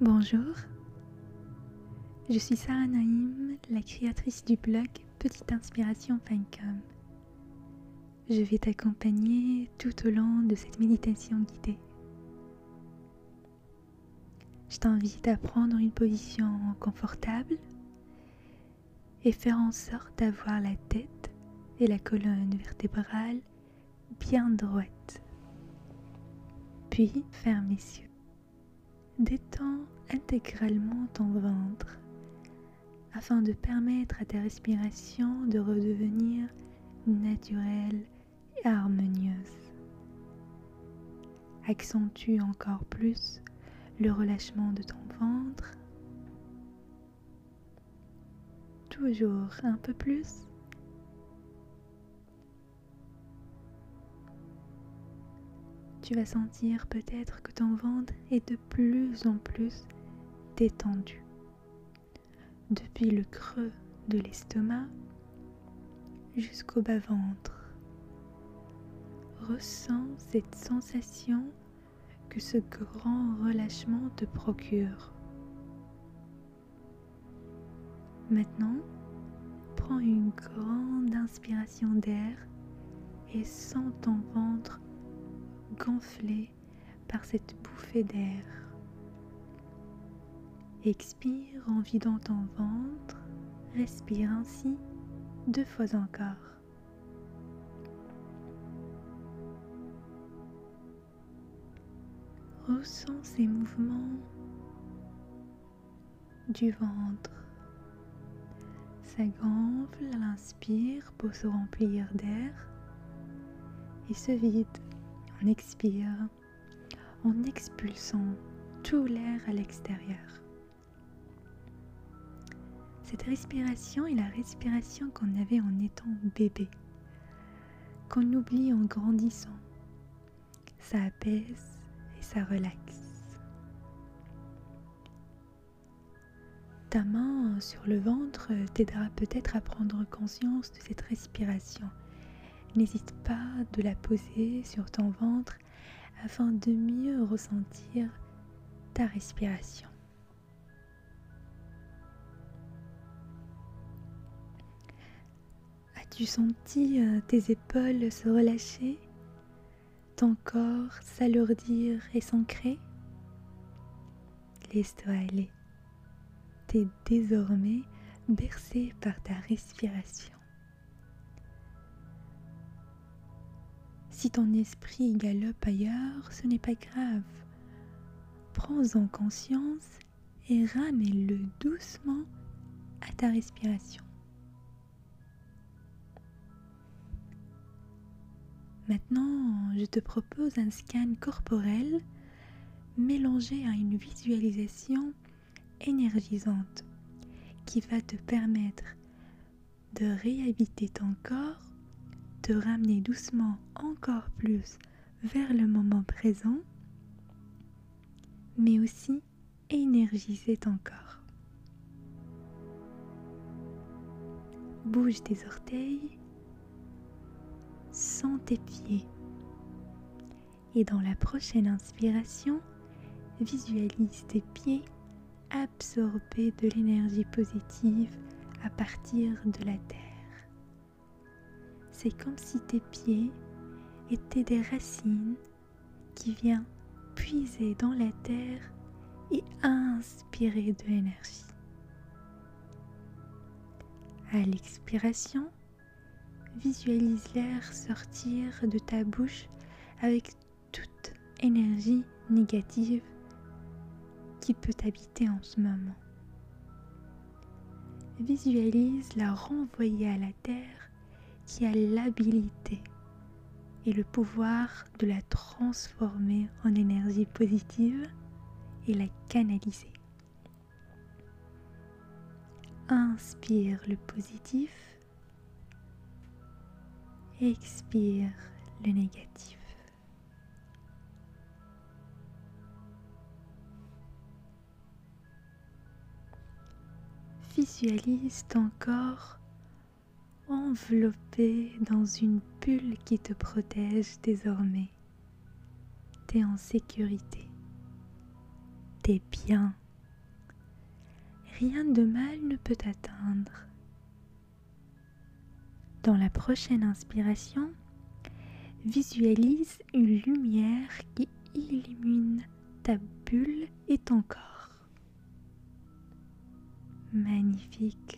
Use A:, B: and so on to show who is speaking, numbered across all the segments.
A: Bonjour, je suis Sarah Naïm, la créatrice du blog petiteinspiration.com. Je vais t'accompagner tout au long de cette méditation guidée. Je t'invite à prendre une position confortable et faire en sorte d'avoir la tête et la colonne vertébrale bien droite. Puis ferme les yeux. Détends intégralement ton ventre afin de permettre à ta respiration de redevenir naturelle et harmonieuse. Accentue encore plus le relâchement de ton ventre. Toujours un peu plus. Tu vas sentir peut-être que ton ventre est de plus en plus détendu. Depuis le creux de l'estomac jusqu'au bas-ventre. Ressens cette sensation que ce grand relâchement te procure. Maintenant, prends une grande inspiration d'air et sens ton ventre gonflé par cette bouffée d'air. Expire en vidant ton ventre, respire ainsi deux fois encore. Ressens ces mouvements du ventre. Ça gonfle à l'inspire pour se remplir d'air et se vide on expire en expulsant tout l'air à l'extérieur. Cette respiration est la respiration qu'on avait en étant bébé, qu'on oublie en grandissant. Ça apaise et ça relaxe. Ta main sur le ventre t'aidera peut-être à prendre conscience de cette respiration N'hésite pas de la poser sur ton ventre afin de mieux ressentir ta respiration. As-tu senti euh, tes épaules se relâcher, ton corps s'alourdir et s'ancrer? Laisse-toi aller. T'es désormais bercé par ta respiration. Si ton esprit galope ailleurs, ce n'est pas grave. Prends-en conscience et ramène-le doucement à ta respiration. Maintenant, je te propose un scan corporel mélangé à une visualisation énergisante qui va te permettre de réhabiter ton corps ramener doucement encore plus vers le moment présent, mais aussi énergiser ton corps. Bouge tes orteils, sens tes pieds. Et dans la prochaine inspiration, visualise tes pieds absorber de l'énergie positive à partir de la terre. C'est comme si tes pieds étaient des racines qui viennent puiser dans la terre et inspirer de l'énergie. À l'expiration, visualise l'air sortir de ta bouche avec toute énergie négative qui peut habiter en ce moment. Visualise la renvoyer à la terre qui a l'habilité et le pouvoir de la transformer en énergie positive et la canaliser. Inspire le positif, expire le négatif. Visualise ton corps enveloppé dans une bulle qui te protège désormais. T'es en sécurité. T'es bien rien de mal ne peut t'atteindre. Dans la prochaine inspiration, visualise une lumière qui illumine ta bulle et ton corps. Magnifique.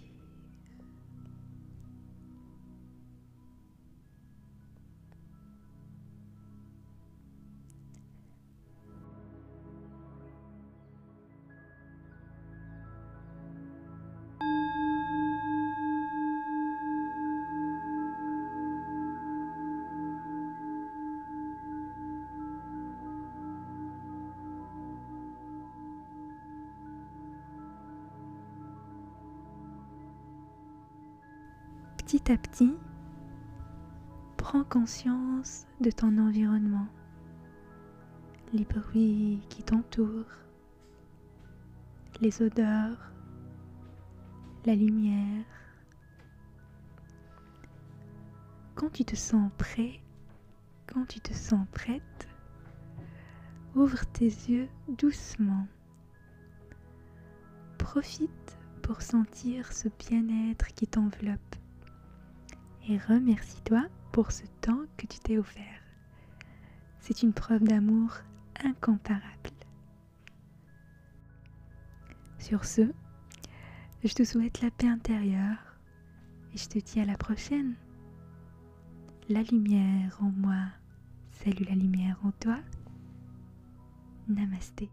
A: Petit à petit, prends conscience de ton environnement, les bruits qui t'entourent, les odeurs, la lumière. Quand tu te sens prêt, quand tu te sens prête, ouvre tes yeux doucement. Profite pour sentir ce bien-être qui t'enveloppe et remercie-toi pour ce temps que tu t'es offert. C'est une preuve d'amour incomparable. Sur ce, je te souhaite la paix intérieure et je te dis à la prochaine. La lumière en moi, salue la lumière en toi. Namasté.